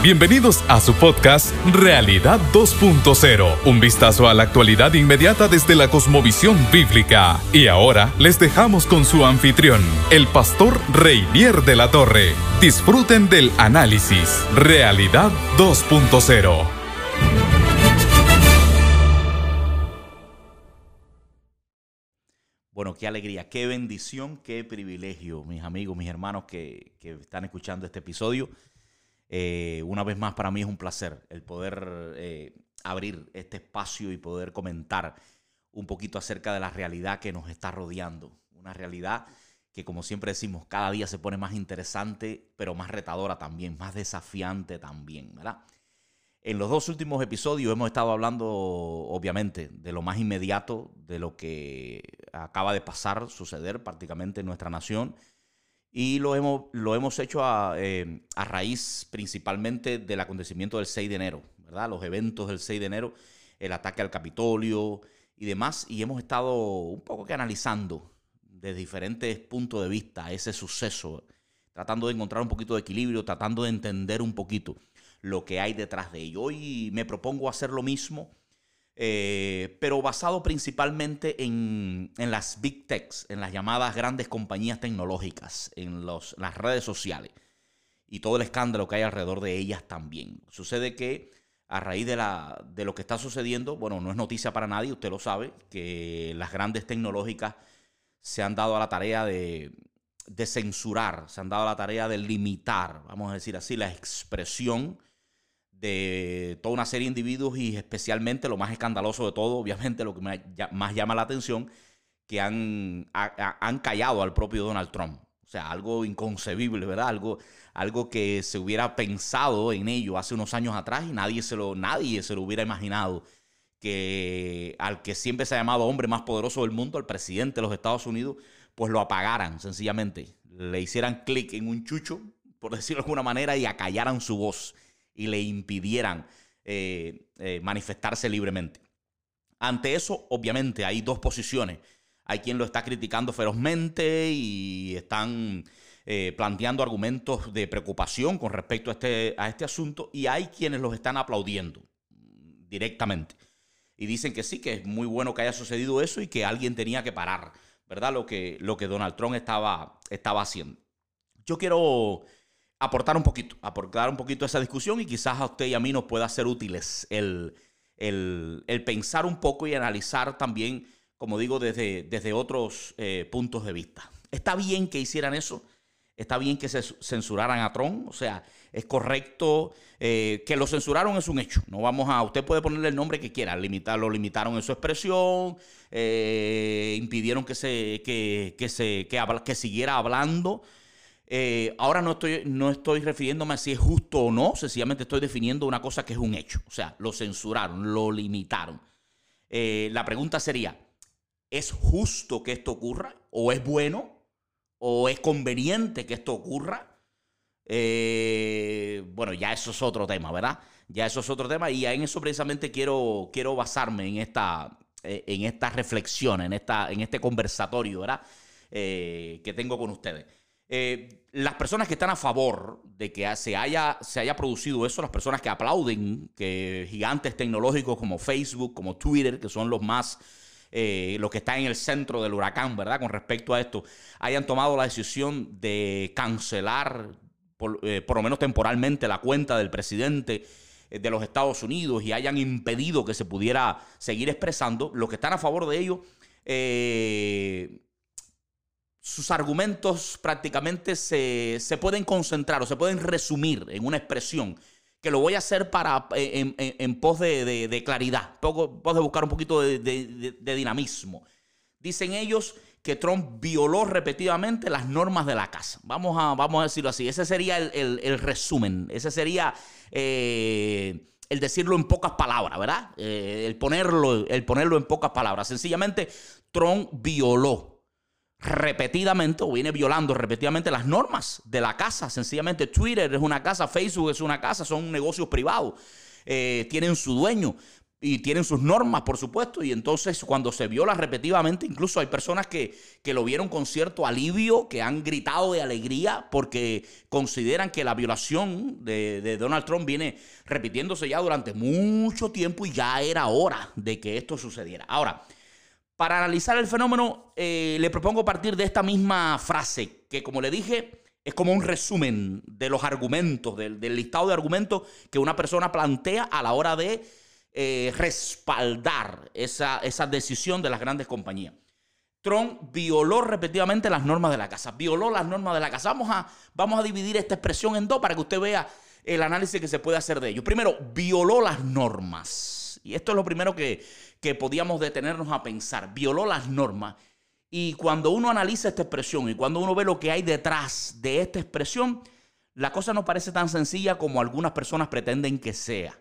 Bienvenidos a su podcast Realidad 2.0, un vistazo a la actualidad inmediata desde la cosmovisión bíblica. Y ahora les dejamos con su anfitrión, el pastor Reinier de la Torre. Disfruten del análisis Realidad 2.0. Bueno, qué alegría, qué bendición, qué privilegio, mis amigos, mis hermanos que, que están escuchando este episodio. Eh, una vez más, para mí es un placer el poder eh, abrir este espacio y poder comentar un poquito acerca de la realidad que nos está rodeando. Una realidad que, como siempre decimos, cada día se pone más interesante, pero más retadora también, más desafiante también. En los dos últimos episodios hemos estado hablando, obviamente, de lo más inmediato, de lo que acaba de pasar, suceder prácticamente en nuestra nación y lo hemos, lo hemos hecho eh, a, raíz principalmente del acontecimiento del 6 de enero, ¿verdad? Los eventos del 6 de enero, el ataque al Capitolio y demás. Y hemos estado un poco que analizando desde diferentes puntos de vista ese suceso, tratando de encontrar un poquito de equilibrio, tratando de entender un poquito lo que hay detrás de ello. Hoy me propongo hacer lo mismo eh, pero basado principalmente en, las big techs, en las llamadas grandes compañías tecnológicas, en los, las redes sociales y todo el escándalo que hay alrededor de ellas también. Sucede que a raíz de, la, de lo que está sucediendo, bueno, no es noticia para nadie, usted lo sabe, que las grandes tecnológicas se han dado a la tarea de, de censurar, se han dado a la tarea de limitar, vamos a decir así, la expresión de toda una serie de individuos y especialmente lo más escandaloso de todo, obviamente lo que más llama la atención, que han, han callado al propio Donald Trump. O sea, algo inconcebible, ¿verdad? Algo, algo que se hubiera pensado en ello hace unos años atrás y nadie se lo, nadie se lo hubiera imaginado que al que siempre se ha llamado hombre más poderoso del mundo, al presidente de los Estados Unidos, pues lo apagaran sencillamente. Le hicieran clic en un chucho, por decirlo de alguna manera, y acallaran su voz y le impidieran eh, eh, manifestarse libremente. Ante eso, obviamente, hay dos posiciones. Hay quien lo está criticando ferozmente y están eh, planteando argumentos de preocupación con respecto a este, a este asunto y hay quienes los están aplaudiendo directamente. Y dicen que sí, que es muy bueno que haya sucedido eso y que alguien tenía que parar, ¿verdad? Lo que, lo que Donald Trump estaba, estaba haciendo. Yo quiero aportar un poquito, aportar un poquito a esa discusión y quizás a usted y a mí nos pueda ser útiles el, pensar un poco y analizar también, como digo, desde, desde otros eh, puntos de vista. ¿Está bien que hicieran eso? ¿Está bien que se censuraran a Trump? O sea, es correcto eh, que lo censuraron es un hecho. No vamos a, usted puede ponerle el nombre que quiera, limitar, lo limitaron en su expresión, eh, impidieron que se, que, que se, que, que siguiera hablando. Eh, ahora no estoy, no estoy refiriéndome a si es justo o no, sencillamente estoy definiendo una cosa que es un hecho. O sea, lo censuraron, lo limitaron. Eh, la pregunta sería, ¿es justo que esto ocurra? ¿O es bueno? ¿O es conveniente que esto ocurra? Eh, bueno, ya eso es otro tema, ¿verdad? Ya eso es otro tema y en eso precisamente quiero, quiero basarme en esta, en reflexión, en, esta, en este conversatorio, ¿verdad? que tengo con ustedes. Eh, las personas que están a favor de que se haya, se haya producido eso, las personas que aplauden que gigantes tecnológicos como Facebook, como Twitter, que son los más, eh, los que están en el centro del huracán, ¿verdad? Con respecto a esto, hayan tomado la decisión de cancelar, por, eh, por lo menos temporalmente, la cuenta del presidente de los Estados Unidos y hayan impedido que se pudiera seguir expresando, los que están a favor de ello, eh, sus argumentos prácticamente se, pueden concentrar o se pueden resumir en una expresión que lo voy a hacer para en, pos de, claridad, en pos de buscar un poquito de, dinamismo. Dicen ellos que Trump violó repetidamente las normas de la casa. Vamos a, vamos a decirlo así. Ese sería el, resumen. Ese sería eh, el decirlo en pocas palabras, ¿verdad? Eh, el, ponerlo, el ponerlo en pocas palabras. Sencillamente, Trump violó repetidamente o viene violando repetidamente las normas de la casa. Sencillamente Twitter es una casa, Facebook es una casa, son negocios privados, eh, tienen su dueño. y tienen sus normas, por supuesto, y entonces cuando se viola repetidamente, incluso hay personas que, que, lo vieron con cierto alivio, que han gritado de alegría porque consideran que la violación de, de, Donald Trump viene repitiéndose ya durante mucho tiempo y ya era hora de que esto sucediera. Ahora, para analizar el fenómeno, eh, le propongo partir de esta misma frase, que como le dije, es como un resumen de los argumentos, del, listado de argumentos que una persona plantea a la hora de eh, respaldar esa, esa decisión de las grandes compañías. Trump violó repetidamente las normas de la casa, violó las normas de la casa. Vamos a, vamos a dividir esta expresión en dos para que usted vea el análisis que se puede hacer de ello. Primero, violó las normas. Y esto es lo primero que, que podíamos detenernos a pensar. Violó las normas. Y cuando uno analiza esta expresión y cuando uno ve lo que hay detrás de esta expresión, la cosa no parece tan sencilla como algunas personas pretenden que sea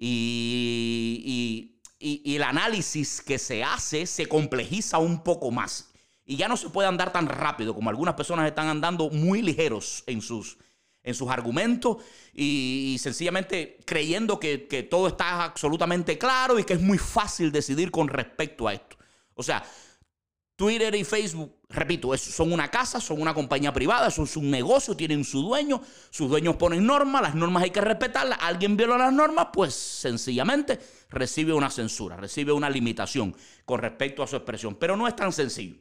y, el análisis que se hace se complejiza un poco más. Y ya no se puede andar tan rápido como algunas personas están andando muy ligeros en sus, en sus argumentos y, sencillamente creyendo que, que todo está absolutamente claro y que es muy fácil decidir con respecto a esto. O sea, Twitter y Facebook, repito, son una casa, son una compañía privada, son un negocio, tienen su dueño, sus dueños ponen normas, las normas hay que respetarlas, alguien viola las normas, pues sencillamente recibe una censura, recibe una limitación con respecto a su expresión, pero no es tan sencillo.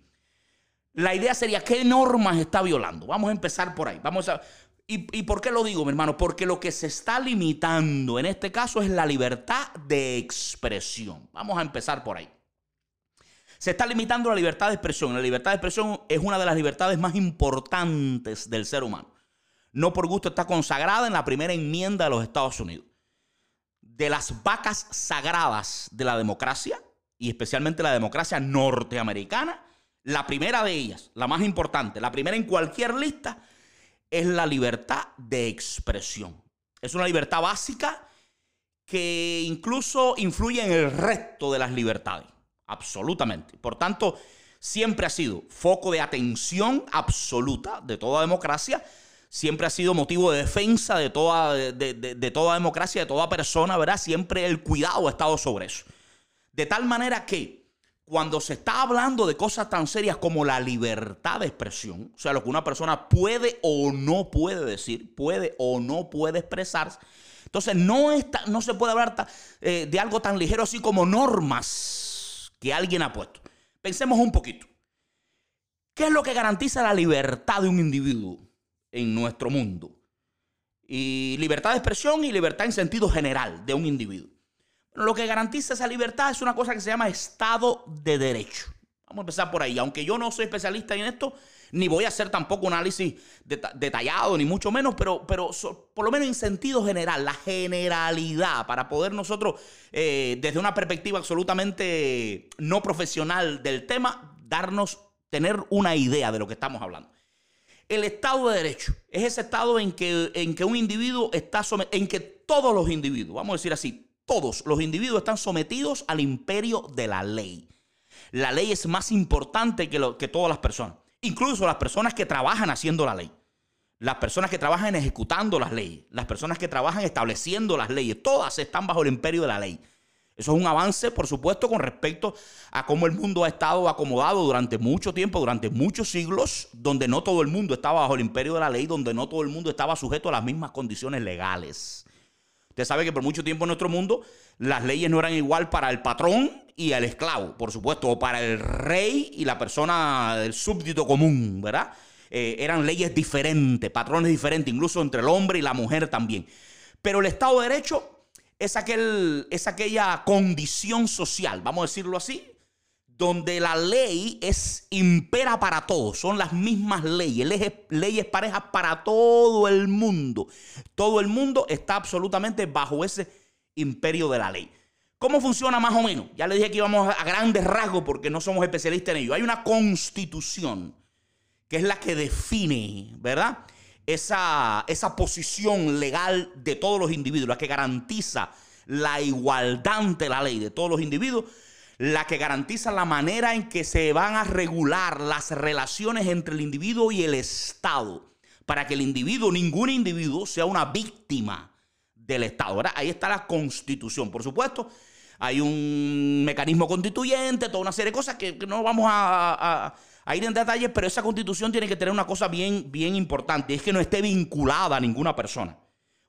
La idea sería, ¿qué normas está violando? Vamos a empezar por ahí. Vamos a, ¿Y, ¿Y por qué lo digo, mi hermano? Porque lo que se está limitando en este caso es la libertad de expresión. Vamos a empezar por ahí. Se está limitando la libertad de expresión. La libertad de expresión es una de las libertades más importantes del ser humano. No por gusto está consagrada en la primera enmienda de los Estados Unidos. De las vacas sagradas de la democracia, y especialmente la democracia norteamericana, la primera de ellas, la más importante, la primera en cualquier lista, es la libertad de expresión. Es una libertad básica que incluso influye en el resto de las libertades. Absolutamente. Por tanto, siempre ha sido foco de atención absoluta de toda democracia, siempre ha sido motivo de defensa de toda, de, toda democracia, de toda persona, ¿verdad? Siempre el cuidado ha estado sobre eso. De tal manera que cuando se está hablando de cosas tan serias como la libertad de expresión, o sea, lo que una persona puede o no puede decir, puede o no puede expresarse, entonces no, está, no se puede hablar eh, de algo tan ligero así como normas que alguien ha puesto. Pensemos un poquito. ¿Qué es lo que garantiza la libertad de un individuo en nuestro mundo? Y libertad de expresión y libertad en sentido general de un individuo. Lo que garantiza esa libertad es una cosa que se llama Estado de Derecho. Vamos a empezar por ahí. Aunque yo no soy especialista en esto, ni voy a hacer tampoco un análisis detallado, ni mucho menos, pero, pero por lo menos en sentido general, la generalidad, para poder nosotros, eh, desde una perspectiva absolutamente no profesional del tema, darnos, tener una idea de lo que estamos hablando. El Estado de Derecho es ese Estado en que, en que un individuo está sometido, en que todos los individuos, vamos a decir así, todos los individuos están sometidos al imperio de la ley. La ley es más importante que, que todas las personas. Incluso las personas que trabajan haciendo la ley. Las personas que trabajan ejecutando las leyes. Las personas que trabajan estableciendo las leyes. Todas están bajo el imperio de la ley. Eso es un avance, por supuesto, con respecto a cómo el mundo ha estado acomodado durante mucho tiempo, durante muchos siglos, donde no todo el mundo estaba bajo el imperio de la ley, donde no todo el mundo estaba sujeto a las mismas condiciones legales. Usted sabe que por mucho tiempo en nuestro mundo las leyes no eran igual para el patrón y el esclavo, por supuesto, o para el rey y la persona del súbdito común, ¿verdad? Eh, eran leyes diferentes, patrones diferentes, incluso entre el hombre y la mujer también. Pero el Estado de Derecho es, aquel, es aquella condición social, vamos a decirlo así, donde la ley es impera para todos, son las mismas leyes, leyes, leyes parejas para todo el mundo. Todo el mundo está absolutamente bajo ese imperio de la ley. ¿Cómo funciona más o menos? Ya le dije que íbamos a grandes rasgos porque no somos especialistas en ello. Hay una constitución que es la que define, ¿verdad? Esa, esa posición legal de todos los individuos, la que garantiza la igualdad ante la ley de todos los individuos, la que garantiza la manera en que se van a regular las relaciones entre el individuo y el Estado, para que el individuo, ningún individuo, sea una víctima del Estado. Ahí está la constitución. Por supuesto, hay un mecanismo constituyente, toda una serie de cosas que, no vamos a, ir en detalles, pero esa constitución tiene que tener una cosa bien, bien importante, es que no esté vinculada a ninguna persona,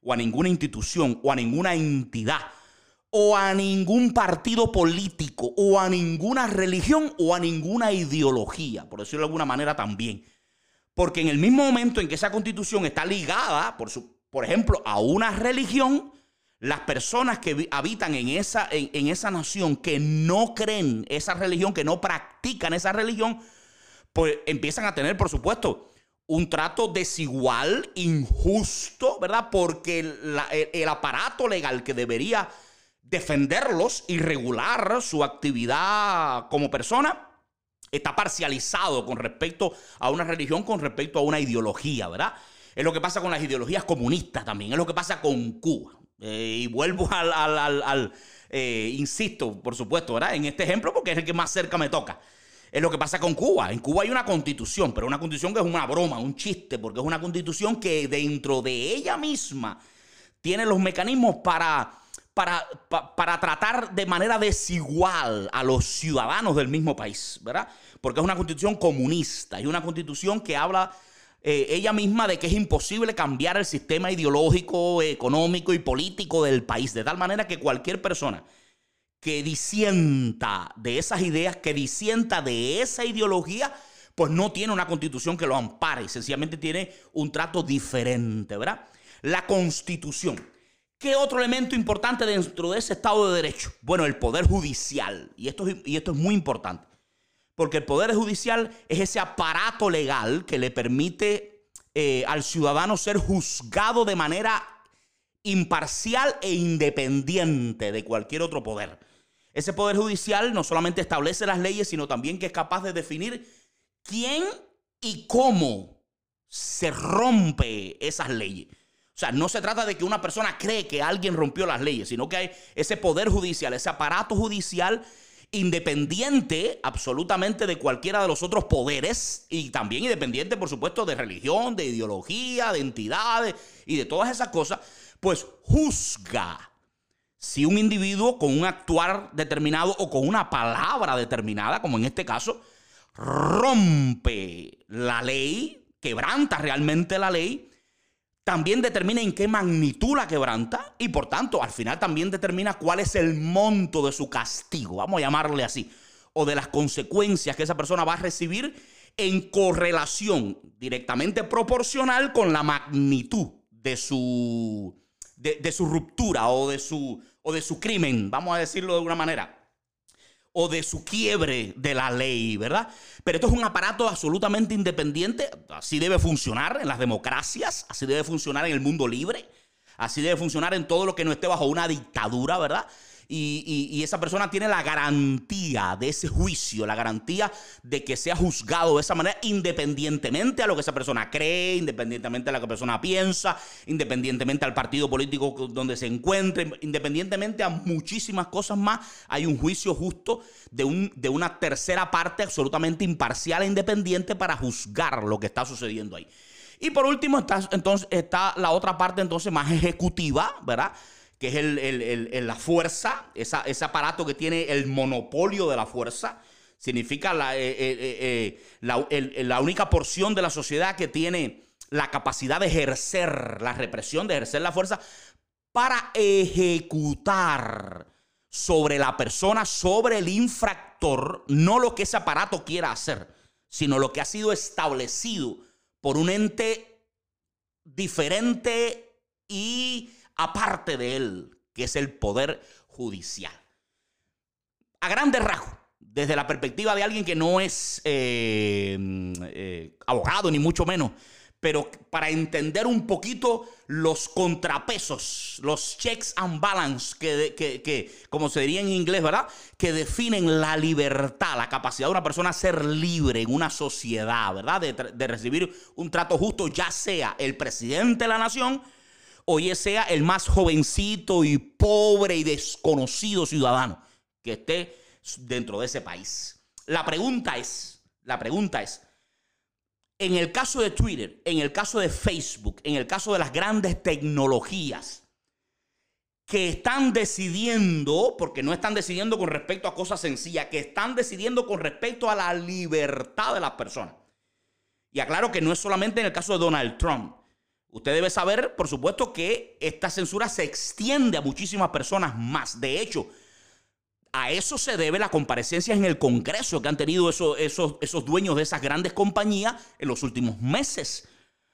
o a ninguna institución, o a ninguna entidad, o a ningún partido político, o a ninguna religión, o a ninguna ideología, por decirlo de alguna manera también. Porque en el mismo momento en que esa constitución está ligada, por, su, por ejemplo, a una religión, las personas que habitan en esa, en, esa nación, que no creen esa religión, que no practican esa religión, pues empiezan a tener, por supuesto, un trato desigual, injusto, ¿verdad? Porque el, aparato legal que debería defenderlos y regular su actividad como persona está parcializado con respecto a una religión, con respecto a una ideología, ¿verdad? Es lo que pasa con las ideologías comunistas también, es lo que pasa con Cuba. Eh, y vuelvo al, eh, insisto, por supuesto, ¿verdad? En este ejemplo, porque es el que más cerca me toca. Es lo que pasa con Cuba. En Cuba hay una constitución, pero una constitución que es una broma, un chiste, porque es una constitución que dentro de ella misma tiene los mecanismos para, para, para tratar de manera desigual a los ciudadanos del mismo país, ¿verdad? Porque es una constitución comunista, y una constitución que habla eh, ella misma de que es imposible cambiar el sistema ideológico, económico y político del país, de tal manera que cualquier persona que disienta de esas ideas, que disienta de esa ideología, pues no tiene una constitución que lo ampare, sencillamente tiene un trato diferente, ¿verdad? La constitución. ¿Qué otro elemento importante dentro de ese Estado de Derecho? Bueno, el Poder Judicial. Y esto, y esto es muy importante. Porque el Poder Judicial es ese aparato legal que le permite eh, al ciudadano ser juzgado de manera imparcial e independiente de cualquier otro poder. Ese Poder Judicial no solamente establece las leyes, sino también que es capaz de definir quién y cómo se rompe esas leyes. Sea, no se trata de que una persona cree que alguien rompió las leyes, sino que hay ese poder judicial, ese aparato judicial independiente absolutamente de cualquiera de los otros poderes y también independiente, por supuesto, de religión, de ideología, de entidades y de todas esas cosas, pues juzga si un individuo con un actuar determinado o con una palabra determinada, como en este caso, rompe la ley, quebranta realmente la ley, también determina en qué magnitud la quebranta y por tanto al final también determina cuál es el monto de su castigo, vamos a llamarle así, o de las consecuencias que esa persona va a recibir en correlación directamente proporcional con la magnitud de su, de, su ruptura o de su, o de su crimen, vamos a decirlo de alguna manera o de su quiebre de la ley, ¿verdad? Pero esto es un aparato absolutamente independiente, así debe funcionar en las democracias, así debe funcionar en el mundo libre, así debe funcionar en todo lo que no esté bajo una dictadura, ¿verdad? Y, esa persona tiene la garantía de ese juicio, la garantía de que sea juzgado de esa manera, independientemente a lo que esa persona cree, independientemente a lo que esa persona piensa, independientemente al partido político donde se encuentre, independientemente a muchísimas cosas más, hay un juicio justo de, un, de una tercera parte absolutamente imparcial e independiente para juzgar lo que está sucediendo ahí. Y por último está, está la otra parte entonces más ejecutiva, ¿verdad? Que es el, la fuerza, ese aparato que tiene el monopolio de la fuerza. Significa la, eh, eh, eh, la, única porción de la sociedad que tiene la capacidad de ejercer la represión, de ejercer la fuerza para ejecutar sobre la persona, sobre el infractor, no lo que ese aparato quiera hacer, sino lo que ha sido establecido por un ente diferente y aparte de él, que es el poder judicial. A grandes rasgos, desde la perspectiva de alguien que no es eh, eh, abogado, ni mucho menos, pero para entender un poquito los contrapesos, los checks and balance, que, como se diría en inglés, ¿verdad? Que definen la libertad, la capacidad de una persona a ser libre en una sociedad, ¿verdad? De recibir un trato justo, ya sea el presidente de la nación, hoy sea el más jovencito y pobre y desconocido ciudadano que esté dentro de ese país. La pregunta es, la pregunta es, en el caso de Twitter, en el caso de Facebook, en el caso de las grandes tecnologías, que están decidiendo, porque no están decidiendo con respecto a cosas sencillas, que están decidiendo con respecto a la libertad de las personas. Y aclaro que no es solamente en el caso de Donald Trump. Usted debe saber, por supuesto, que esta censura se extiende a muchísimas personas más. De hecho, a eso se debe la comparecencia en el Congreso que han tenido esos, esos, esos dueños de esas grandes compañías en los últimos meses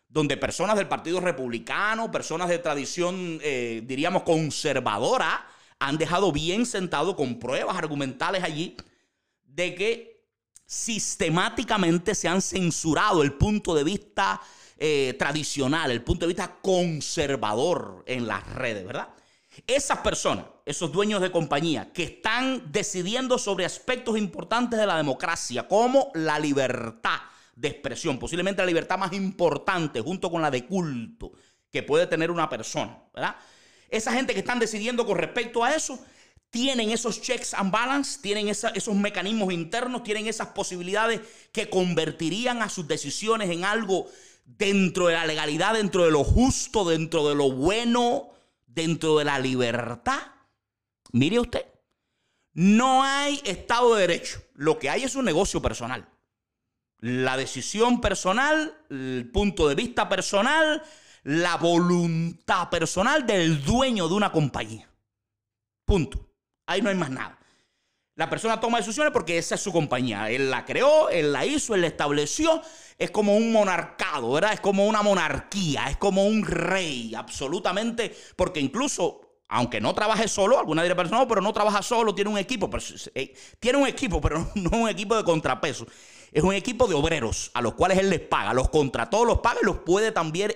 donde personas del Partido Republicano, personas de tradición, eh, diríamos, conservadora, han dejado bien sentado con pruebas argumentales allí de que sistemáticamente se han censurado el punto de vista eh, tradicional, el punto de vista conservador en las redes, ¿verdad? Esas personas, esos dueños de compañía que están decidiendo sobre aspectos importantes de la democracia, como la libertad, de expresión, posiblemente la libertad más importante junto con la de culto que puede tener una persona, ¿verdad? Esa gente que están decidiendo con respecto a eso, tienen esos checks and balance, tienen esos mecanismos internos, tienen esas posibilidades que convertirían a sus decisiones en algo dentro de la legalidad, dentro de lo justo, dentro de lo bueno, dentro de la libertad. Mire usted, no hay Estado de Derecho, lo que hay es un negocio personal la decisión personal, el punto de vista personal, la voluntad personal del dueño de una compañía. Punto. Ahí no hay más nada. La persona toma decisiones porque esa es su compañía. Él la creó, él la hizo, él la estableció. Es como un monarcado, ¿verdad? Es como una monarquía, es como un rey, absolutamente. Porque incluso aunque no trabaje solo, alguna dirá, no, pero no trabaja solo, tiene un equipo. Pero, eh, tiene un equipo, pero no un equipo de contrapeso es un equipo de obreros a los cuales él les paga, los contrató, los paga y los puede también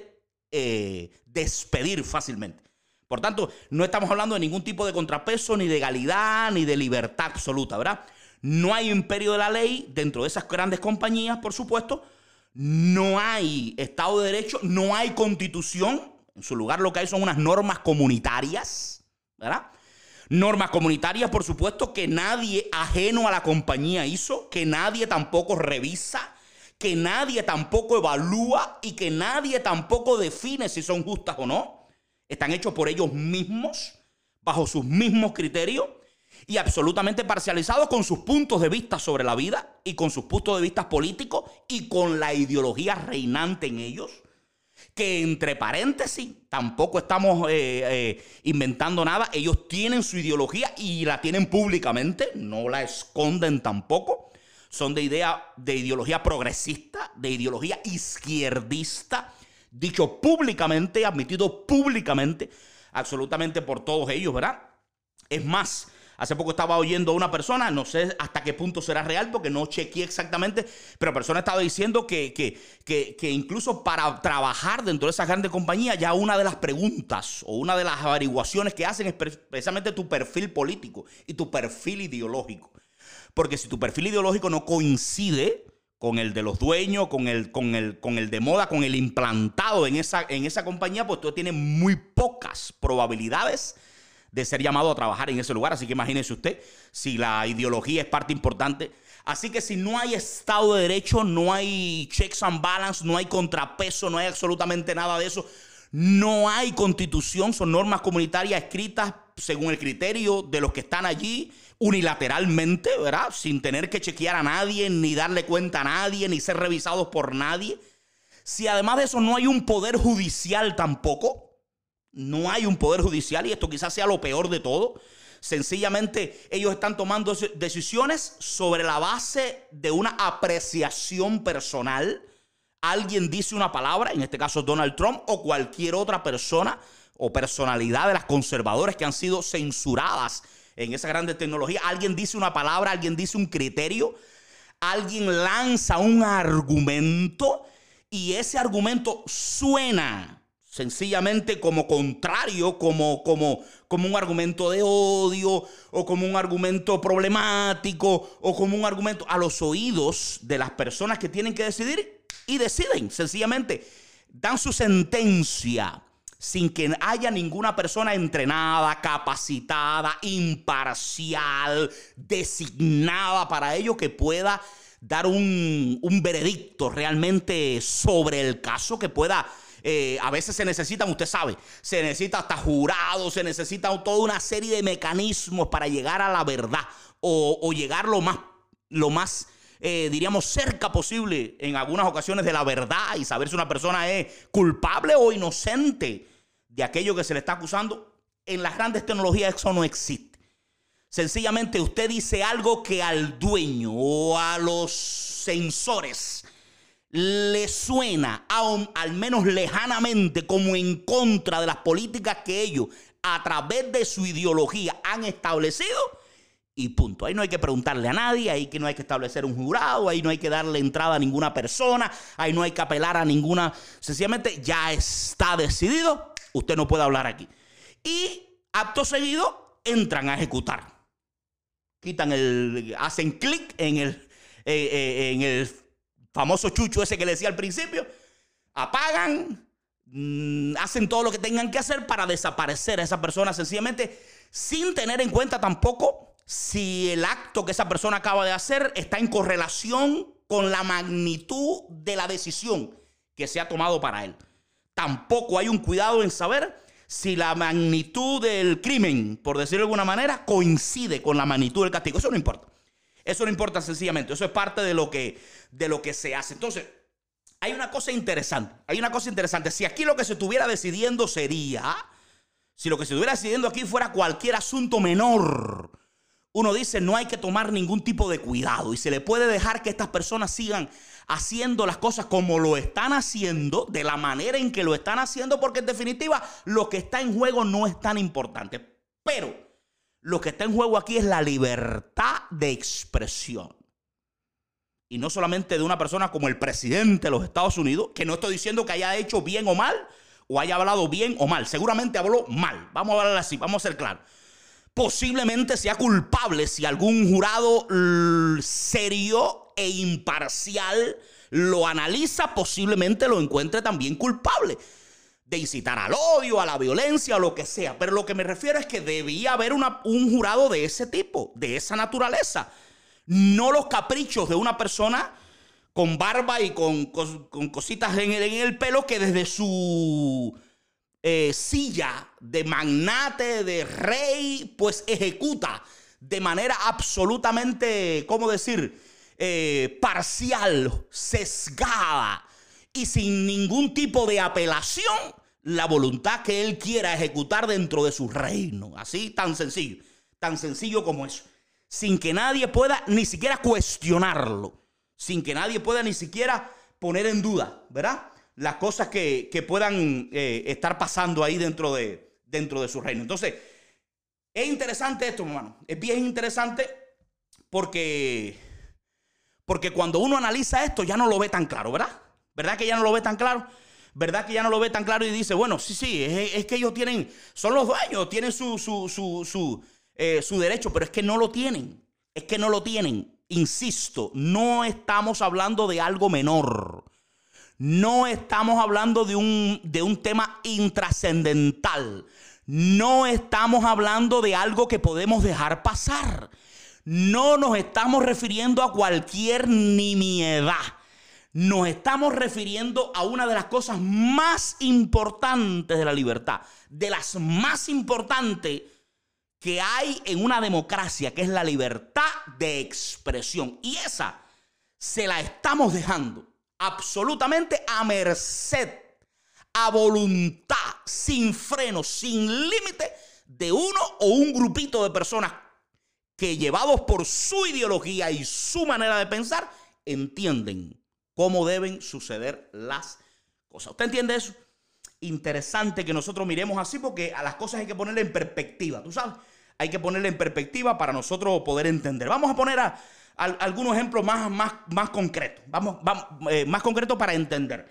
eh, despedir fácilmente. Por tanto, no estamos hablando de ningún tipo de contrapeso, ni de legalidad, ni de libertad absoluta, ¿verdad? No hay imperio de la ley dentro de esas grandes compañías, por supuesto. No hay Estado de Derecho, no hay constitución. En su lugar lo que hay son unas normas comunitarias, ¿verdad? Normas comunitarias, por supuesto, que nadie ajeno a la compañía hizo, que nadie tampoco revisa, que nadie tampoco evalúa y que nadie tampoco define si son justas o no. Están hechos por ellos mismos, bajo sus mismos criterios y absolutamente parcializados con sus puntos de vista sobre la vida y con sus puntos de vista políticos y con la ideología reinante en ellos que entre paréntesis, tampoco estamos eh, eh, inventando nada. Ellos tienen su ideología y la tienen públicamente, no la esconden tampoco. Son de idea, de ideología progresista, de ideología izquierdista, dicho públicamente, admitido públicamente, absolutamente por todos ellos, ¿verdad? Es más, Hace poco estaba oyendo a una persona, no sé hasta qué punto será real porque no chequeé exactamente, pero la persona estaba diciendo que, que, incluso para trabajar dentro de esas grandes compañías, ya una de las preguntas o una de las averiguaciones que hacen es precisamente tu perfil político y tu perfil ideológico. Porque si tu perfil ideológico no coincide con el de los dueños, con el, con el, con el de moda, con el implantado en esa, en esa compañía, pues tú tienes muy pocas probabilidades de ser llamado a trabajar en ese lugar. Así que imagínese usted si la ideología es parte importante. Así que si no hay Estado de Derecho, no hay checks and balance, no hay contrapeso, no hay absolutamente nada de eso. No hay constitución, son normas comunitarias escritas según el criterio de los que están allí unilateralmente, ¿verdad? Sin tener que chequear a nadie, ni darle cuenta a nadie, ni ser revisados por nadie. Si además de eso no hay un poder judicial tampoco, no hay un poder judicial y esto quizás sea lo peor de todo. Sencillamente ellos están tomando decisiones sobre la base de una apreciación personal. Alguien dice una palabra, en este caso Donald Trump o cualquier otra persona o personalidad de las conservadoras que han sido censuradas en esa grande tecnología. Alguien dice una palabra, alguien dice un criterio, alguien lanza un argumento y ese argumento suena sencillamente como contrario, como, como, como un argumento de odio o como un argumento problemático o como un argumento a los oídos de las personas que tienen que decidir y deciden, sencillamente dan su sentencia sin que haya ninguna persona entrenada, capacitada, imparcial, designada para ello que pueda dar un, un veredicto realmente sobre el caso, que pueda Eh, a veces se necesitan, usted sabe, se necesita hasta jurados, se necesita toda una serie de mecanismos para llegar a la verdad o, llegar lo más, lo más eh, diríamos, cerca posible en algunas ocasiones de la verdad y saber si una persona es culpable o inocente de aquello que se le está acusando. En las grandes tecnologías eso no existe. Sencillamente usted dice algo que al dueño o a los sensores le suena, al menos lejanamente, como en contra de las políticas que ellos a través de su ideología han establecido, y punto. Ahí no hay que preguntarle a nadie, ahí que no hay que establecer un jurado, ahí no hay que darle entrada a ninguna persona, ahí no hay que apelar a ninguna. Sencillamente ya está decidido, usted no puede hablar aquí. Y acto seguido entran a ejecutar. Quitan el. hacen clic en el. Eh, eh, en el famoso chucho ese que le decía al principio. Apagan, mm, hacen todo lo que tengan que hacer para desaparecer a esa persona sencillamente sin tener en cuenta tampoco si el acto que esa persona acaba de hacer está en correlación con la magnitud de la decisión que se ha tomado para él. Tampoco hay un cuidado en saber si la magnitud del crimen, por decirlo de alguna manera, coincide con la magnitud del castigo. Eso no importa. Eso no importa sencillamente. Eso es parte de lo que, de lo que se hace. Entonces, hay una cosa interesante. Hay una cosa interesante. Si aquí lo que se estuviera decidiendo sería, si lo que se estuviera decidiendo aquí fuera cualquier asunto menor, uno dice no hay que tomar ningún tipo de cuidado y se le puede dejar que estas personas sigan haciendo las cosas como lo están haciendo, de la manera en que lo están haciendo, porque en definitiva lo que está en juego no es tan importante. Pero lo que está en juego aquí es la libertad de expresión. Y no solamente de una persona como el presidente de los Estados Unidos, que no estoy diciendo que haya hecho bien o mal, o haya hablado bien o mal. Seguramente habló mal. Vamos a hablar así, vamos a ser claros posiblemente sea culpable si algún jurado serio e imparcial lo analiza, posiblemente lo encuentre también culpable de incitar al odio, a la violencia, o lo que sea. Pero lo que me refiero es que debía haber un jurado de ese tipo, de esa naturaleza. No los caprichos de una persona con barba y con, cositas en el pelo que desde su eh, silla de magnate, de rey, pues ejecuta de manera absolutamente, ¿cómo decir?, eh, parcial, sesgada y sin ningún tipo de apelación la voluntad que él quiera ejecutar dentro de su reino. Así, tan sencillo, tan sencillo como eso. Sin que nadie pueda ni siquiera cuestionarlo, sin que nadie pueda ni siquiera poner en duda, ¿verdad? Las cosas que, puedan eh, estar pasando ahí dentro de, dentro de su reino. Entonces, es interesante esto, hermano. Es bien interesante porque, porque cuando uno analiza esto ya no lo ve tan claro, ¿verdad? ¿Verdad que ya no lo ve tan claro? ¿Verdad que ya no lo ve tan claro y dice, bueno, sí, sí, es, que ellos tienen, son los dueños, tienen su, su, su, su, eh, su derecho, pero es que no lo tienen. Es que no lo tienen. Insisto, no estamos hablando de algo menor. No estamos hablando de un, de un tema intrascendental. No estamos hablando de algo que podemos dejar pasar. No nos estamos refiriendo a cualquier nimiedad. Nos estamos refiriendo a una de las cosas más importantes de la libertad. De las más importantes que hay en una democracia, que es la libertad de expresión. Y esa se la estamos dejando absolutamente a merced, a voluntad, sin freno, sin límite de uno o un grupito de personas que llevados por su ideología y su manera de pensar, entienden cómo deben suceder las cosas. ¿Usted entiende eso? Interesante que nosotros miremos así porque a las cosas hay que ponerle en perspectiva, ¿tú sabes? Hay que ponerle en perspectiva para nosotros poder entender. Vamos a poner a, algunos ejemplos más, más, más concretos. Vamos, eh, más concretos para entender.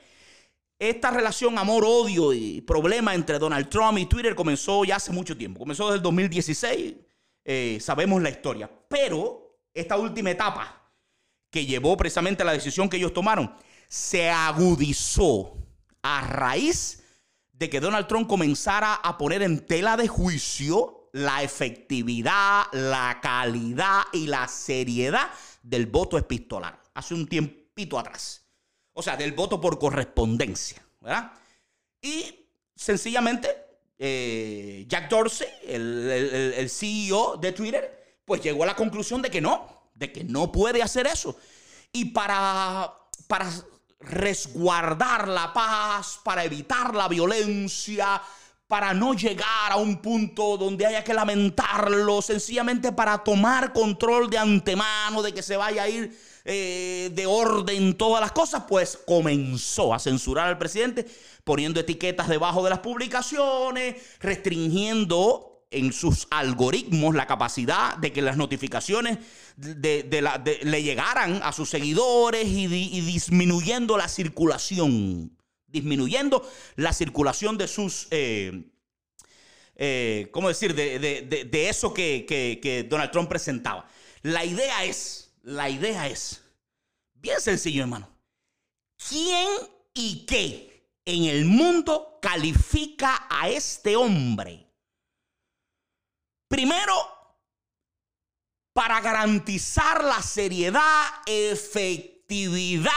Esta relación amor-odio y problema entre Donald Trump y Twitter comenzó ya hace mucho tiempo. Comenzó desde el 2016. Eh, sabemos la historia. Pero esta última etapa que llevó precisamente a la decisión que ellos tomaron se agudizó a raíz de que Donald Trump comenzara a poner en tela de juicio la efectividad, la calidad y la seriedad del voto epistolar. Hace un tiempito atrás. O sea, del voto por correspondencia. ¿verdad? sencillamente eh, Jack Dorsey, el, CEO de Twitter, pues llegó a la conclusión de que no, de que no puede hacer eso. Y para, para resguardar la paz, para evitar la violencia, para no llegar a un punto donde haya que lamentarlo, sencillamente para tomar control de antemano de que se vaya a ir eh, de orden todas las cosas, pues comenzó a censurar al presidente, poniendo etiquetas debajo de las publicaciones, restringiendo en sus algoritmos la capacidad de que las notificaciones le llegaran a sus seguidores y, disminuyendo la circulación, disminuyendo la circulación de sus... Eh, eh, ¿Cómo decir? De, eso que, que Donald Trump presentaba. La idea es la idea es, bien sencillo hermano, ¿quién y qué en el mundo califica a este hombre? Primero, para garantizar la seriedad, efectividad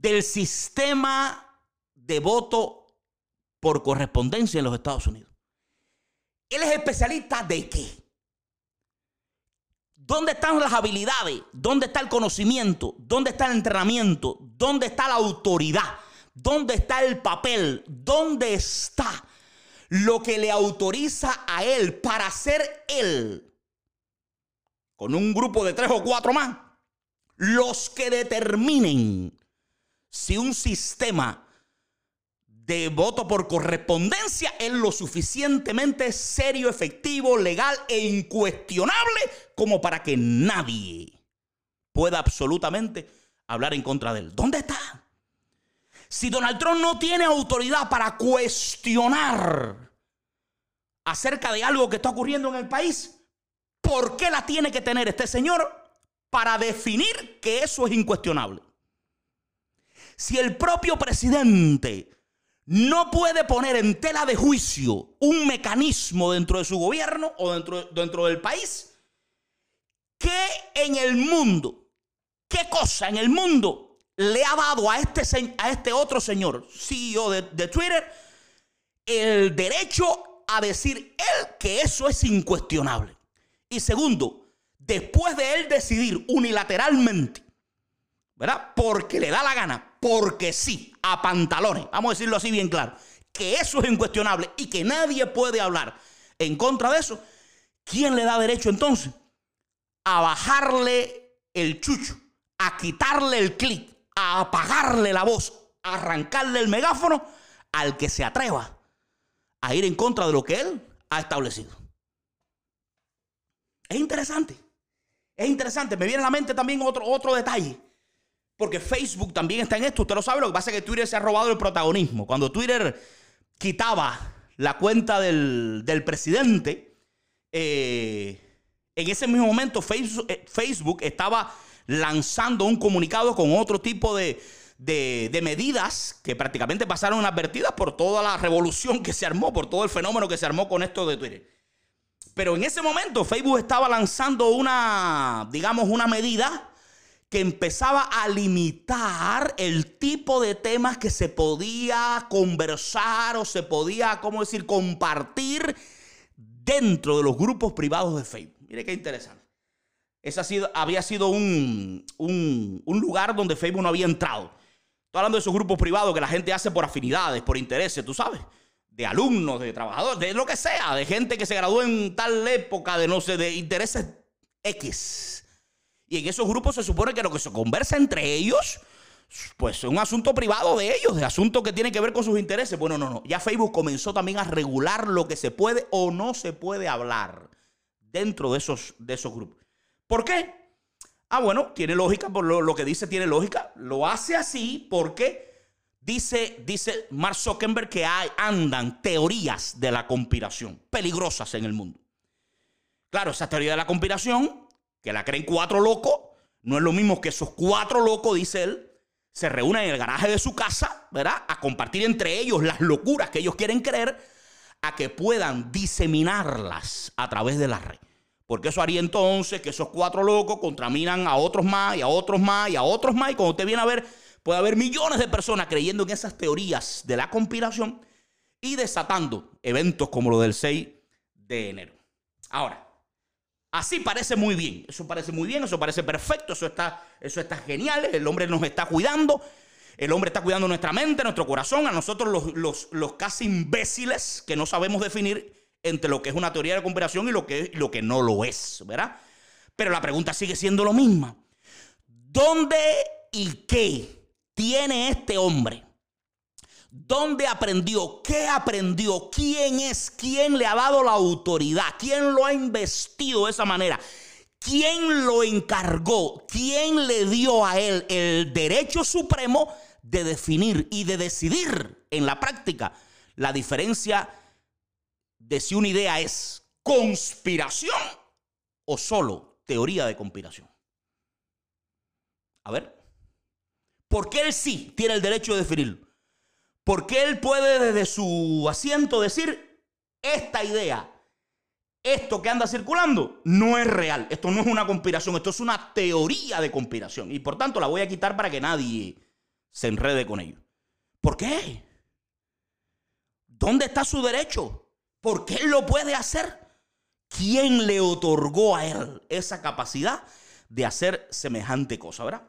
del sistema de voto por correspondencia en los Estados Unidos. Él es especialista de qué? ¿Dónde están las habilidades? ¿Dónde está el conocimiento? ¿Dónde está el entrenamiento? ¿Dónde está la autoridad? ¿Dónde está el papel? ¿Dónde está lo que le autoriza a él para ser él? Con un grupo de tres o cuatro más. Los que determinen si un sistema de voto por correspondencia es lo suficientemente serio, efectivo, legal e incuestionable como para que nadie pueda absolutamente hablar en contra de él. ¿Dónde está? Si Donald Trump no tiene autoridad para cuestionar acerca de algo que está ocurriendo en el país, ¿por qué la tiene que tener este señor para definir que eso es incuestionable? Si el propio presidente no puede poner en tela de juicio un mecanismo dentro de su gobierno o dentro, dentro del país que en el mundo, qué cosa en el mundo le ha dado a este, a este otro señor, CEO de, de Twitter, el derecho a decir él que eso es incuestionable. Y segundo, después de él decidir unilateralmente, ¿verdad? Porque le da la gana porque sí, a pantalones, vamos a decirlo así bien claro, que eso es incuestionable y que nadie puede hablar en contra de eso, ¿quién le da derecho entonces a bajarle el chucho, a quitarle el clic, a apagarle la voz, a arrancarle el megáfono al que se atreva a ir en contra de lo que él ha establecido? Es interesante. Es interesante. Me viene a la mente también otro, otro detalle. Porque Facebook también está en esto. Usted lo sabe. Lo que pasa es que Twitter se ha robado el protagonismo. Cuando Twitter quitaba la cuenta del, presidente, eh, en ese mismo momento eh, Facebook, estaba lanzando un comunicado con otro tipo de, de, medidas que prácticamente pasaron inadvertidas por toda la revolución que se armó, por todo el fenómeno que se armó con esto de Twitter. Pero en ese momento Facebook estaba lanzando una, digamos, una medida que empezaba a limitar el tipo de temas que se podía conversar o se podía, ¿cómo decir?, compartir dentro de los grupos privados de Facebook. Mire qué interesante. Ese sido, había sido un, un, lugar donde Facebook no había entrado. Estoy hablando de esos grupos privados que la gente hace por afinidades, por intereses, tú sabes. De alumnos, de trabajadores, de lo que sea, de gente que se graduó en tal época, de no sé, de intereses X. Y en esos grupos se supone que lo que se conversa entre ellos, pues es un asunto privado de ellos, de asunto que tiene que ver con sus intereses. Bueno, no, no. Ya Facebook comenzó también a regular lo que se puede o no se puede hablar dentro de esos, de esos grupos. ¿Por qué? Ah, bueno, tiene lógica, por lo, que dice tiene lógica. Lo hace así porque dice, dice Mark Zuckerberg que hay, andan teorías de la conspiración peligrosas en el mundo. Claro, esa teoría de la conspiración que la creen cuatro locos, no es lo mismo que esos cuatro locos, dice él, se reúnen en el garaje de su casa, ¿verdad? A compartir entre ellos las locuras que ellos quieren creer, a que puedan diseminarlas a través de la red. Porque eso haría entonces que esos cuatro locos contraminan a otros más y a otros más y a otros más. Y cuando usted viene a ver, puede haber millones de personas creyendo en esas teorías de la conspiración y desatando eventos como lo del 6 de enero. Ahora, así parece muy bien, eso parece muy bien, eso parece perfecto, eso está, eso está genial, el hombre nos está cuidando, el hombre está cuidando nuestra mente, nuestro corazón, a nosotros los, los, los casi imbéciles que no sabemos definir entre lo que es una teoría de conspiración y lo que, lo que no lo es, ¿verdad? Pero la pregunta sigue siendo lo misma. ¿Dónde y qué tiene este hombre? ¿Dónde aprendió? ¿Qué aprendió? ¿Quién es? ¿Quién le ha dado la autoridad? ¿Quién lo ha investido de esa manera? ¿Quién lo encargó? ¿Quién le dio a él el derecho supremo de definir y de decidir en la práctica la diferencia de si una idea es conspiración o solo teoría de conspiración. A ver, ¿por qué él sí tiene el derecho de definirlo? ¿Por qué él puede desde su asiento decir, esta idea, esto que anda circulando, no es real? Esto no es una conspiración, esto es una teoría de conspiración. Y por tanto la voy a quitar para que nadie se enrede con ello. ¿Por qué? ¿Dónde está su derecho? ¿Por qué él lo puede hacer? ¿Quién le otorgó a él esa capacidad de hacer semejante cosa, verdad?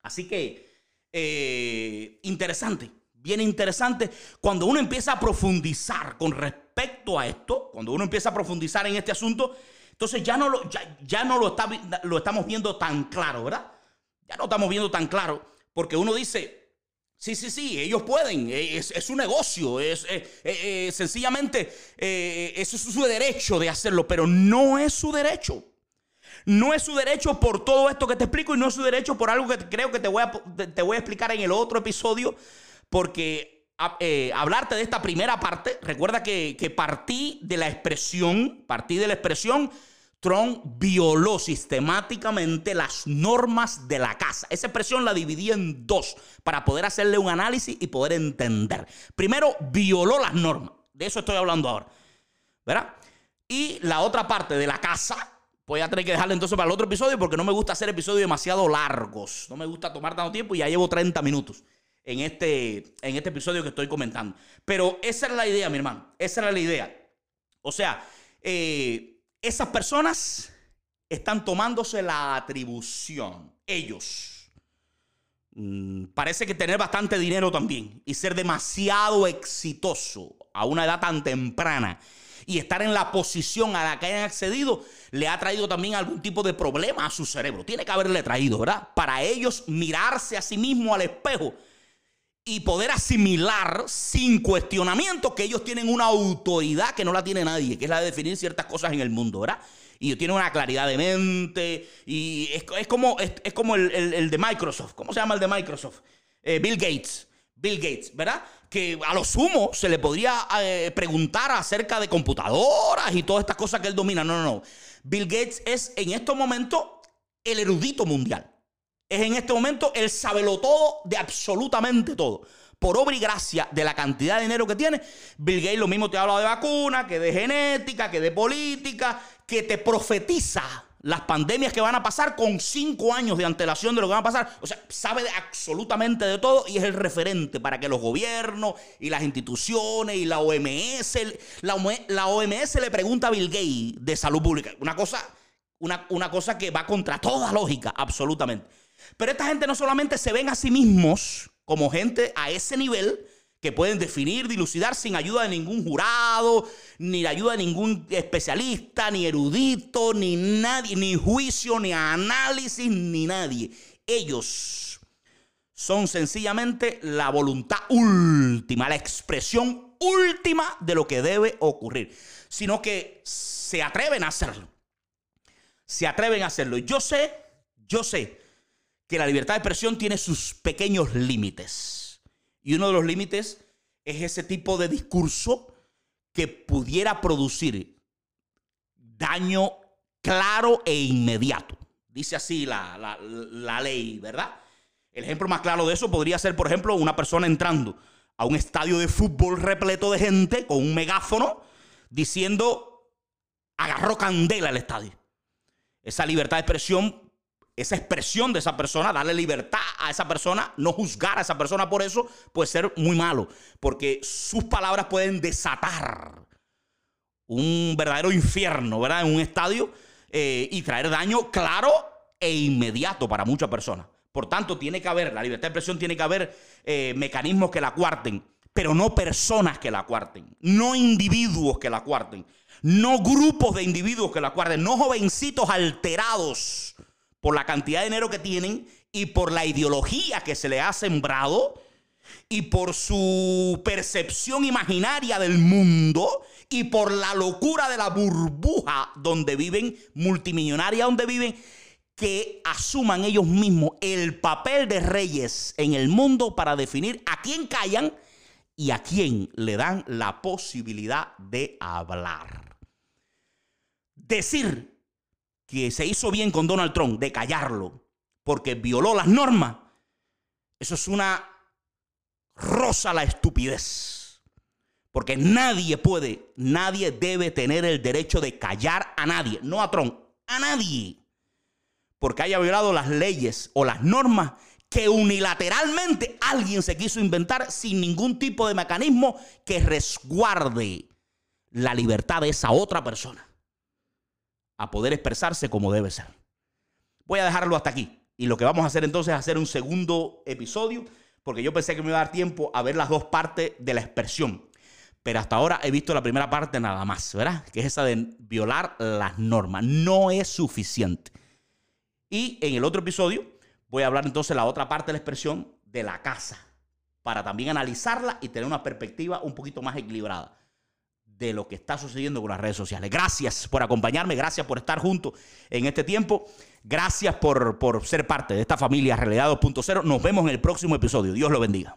Así que, eh, interesante, bien interesante, cuando uno empieza a profundizar con respecto a esto, cuando uno empieza a profundizar en este asunto, entonces ya no lo, ya, no lo, está, lo estamos viendo tan claro, ¿verdad? Ya no estamos viendo tan claro, porque uno dice, Sí, sí, sí, ellos pueden, eh, es, es un negocio, es eh, eh, sencillamente eso es su derecho de hacerlo, pero no es su derecho. No es su derecho por todo esto que te explico y no es su derecho por algo que creo que te voy a, te voy a explicar en el otro episodio, porque hablarte de esta primera parte, recuerda que, que partí de la expresión, partí de la expresión Trump violó sistemáticamente las normas de la casa. Esa expresión la dividí en dos para poder hacerle un análisis y poder entender. Primero, violó las normas. De eso estoy hablando ahora. ¿Verdad? Y la otra parte de la casa, voy a tener que dejarla entonces para el otro episodio porque no me gusta hacer episodios demasiado largos. No me gusta tomar tanto tiempo y ya llevo 30 minutos en este, en este episodio que estoy comentando. Pero esa era la idea, mi hermano. Esa era la idea. O sea, eh, esas personas están tomándose la atribución, ellos. Mm, parece que tener bastante dinero también y ser demasiado exitoso a una edad tan temprana y estar en la posición a la que hayan accedido le ha traído también algún tipo de problema a su cerebro. Tiene que haberle traído, ¿verdad? Para ellos mirarse a sí mismo al espejo y poder asimilar sin cuestionamiento que ellos tienen una autoridad que no la tiene nadie, que es la de definir ciertas cosas en el mundo, ¿verdad? Y tienen una claridad de mente y es, como, es, como el, de Microsoft. ¿Cómo se llama el de Microsoft? Eh, Bill Gates. Bill Gates, ¿verdad? Que a lo sumo se le podría eh, preguntar acerca de computadoras y todas estas cosas que él domina. No, no, no. Bill Gates es en estos momentos el erudito mundial es en este momento el sabelo todo de absolutamente todo. Por obra y gracia de la cantidad de dinero que tiene, Bill Gates lo mismo te habla de vacuna, que de genética, que de política, que te profetiza las pandemias que van a pasar con cinco años de antelación de lo que va a pasar. O sea, sabe absolutamente de todo y es el referente para que los gobiernos y las instituciones y la OMS, la, OMS le pregunta a Bill Gates de salud pública. Una cosa, una cosa que va contra toda lógica, absolutamente. Pero esta gente no solamente se ven a sí mismos como gente a ese nivel que pueden definir, dilucidar sin ayuda de ningún jurado, ni la ayuda de ningún especialista, ni erudito, ni nadie, ni juicio, ni análisis, ni nadie. Ellos son sencillamente la voluntad última, la expresión última de lo que debe ocurrir, sino que se atreven a hacerlo. Se atreven a hacerlo. Yo sé, yo sé que la libertad de expresión tiene sus pequeños límites. Y uno de los límites es ese tipo de discurso que pudiera producir daño claro e inmediato. Dice así la, ley, ¿verdad? El ejemplo más claro de eso podría ser, por ejemplo, una persona entrando a un estadio de fútbol repleto de gente con un megáfono diciendo agarró candela al estadio. Esa libertad de expresión esa expresión de esa persona, darle libertad a esa persona, no juzgar a esa persona por eso, puede ser muy malo, porque sus palabras pueden desatar un verdadero infierno, ¿verdad? En un estadio eh, y traer daño claro e inmediato para muchas personas. Por tanto, tiene que haber, la libertad de expresión tiene que haber eh, mecanismos que la cuarten, pero no personas que la cuarten, no individuos que la cuarten, no grupos de individuos que la cuarten, no jovencitos alterados por la cantidad de dinero que tienen y por la ideología que se le ha sembrado y por su percepción imaginaria del mundo y por la locura de la burbuja donde viven, multimillonaria donde viven, que asuman ellos mismos el papel de reyes en el mundo para definir a quién callan y a quién le dan la posibilidad de hablar. Decir que se hizo bien con Donald Trump de callarlo porque violó las normas, eso es una rosa la estupidez. Porque nadie puede, nadie debe tener el derecho de callar a nadie, no a Trump, a nadie. Porque haya violado las leyes o las normas que unilateralmente alguien se quiso inventar sin ningún tipo de mecanismo que resguarde la libertad de esa otra persona a poder expresarse como debe ser. Voy a dejarlo hasta aquí. Y lo que vamos a hacer entonces es hacer un segundo episodio, porque yo pensé que me iba a dar tiempo a ver las dos partes de la expresión. Pero hasta ahora he visto la primera parte nada más, ¿verdad? Que es esa de violar las normas. No es suficiente. Y en el otro episodio voy a hablar entonces de la otra parte de la expresión de la casa, para también analizarla y tener una perspectiva un poquito más equilibrada de lo que está sucediendo con las redes sociales. Gracias por acompañarme, gracias por estar juntos en este tiempo, gracias por, por ser parte de esta familia Realidad 2.0. Nos vemos en el próximo episodio. Dios lo bendiga.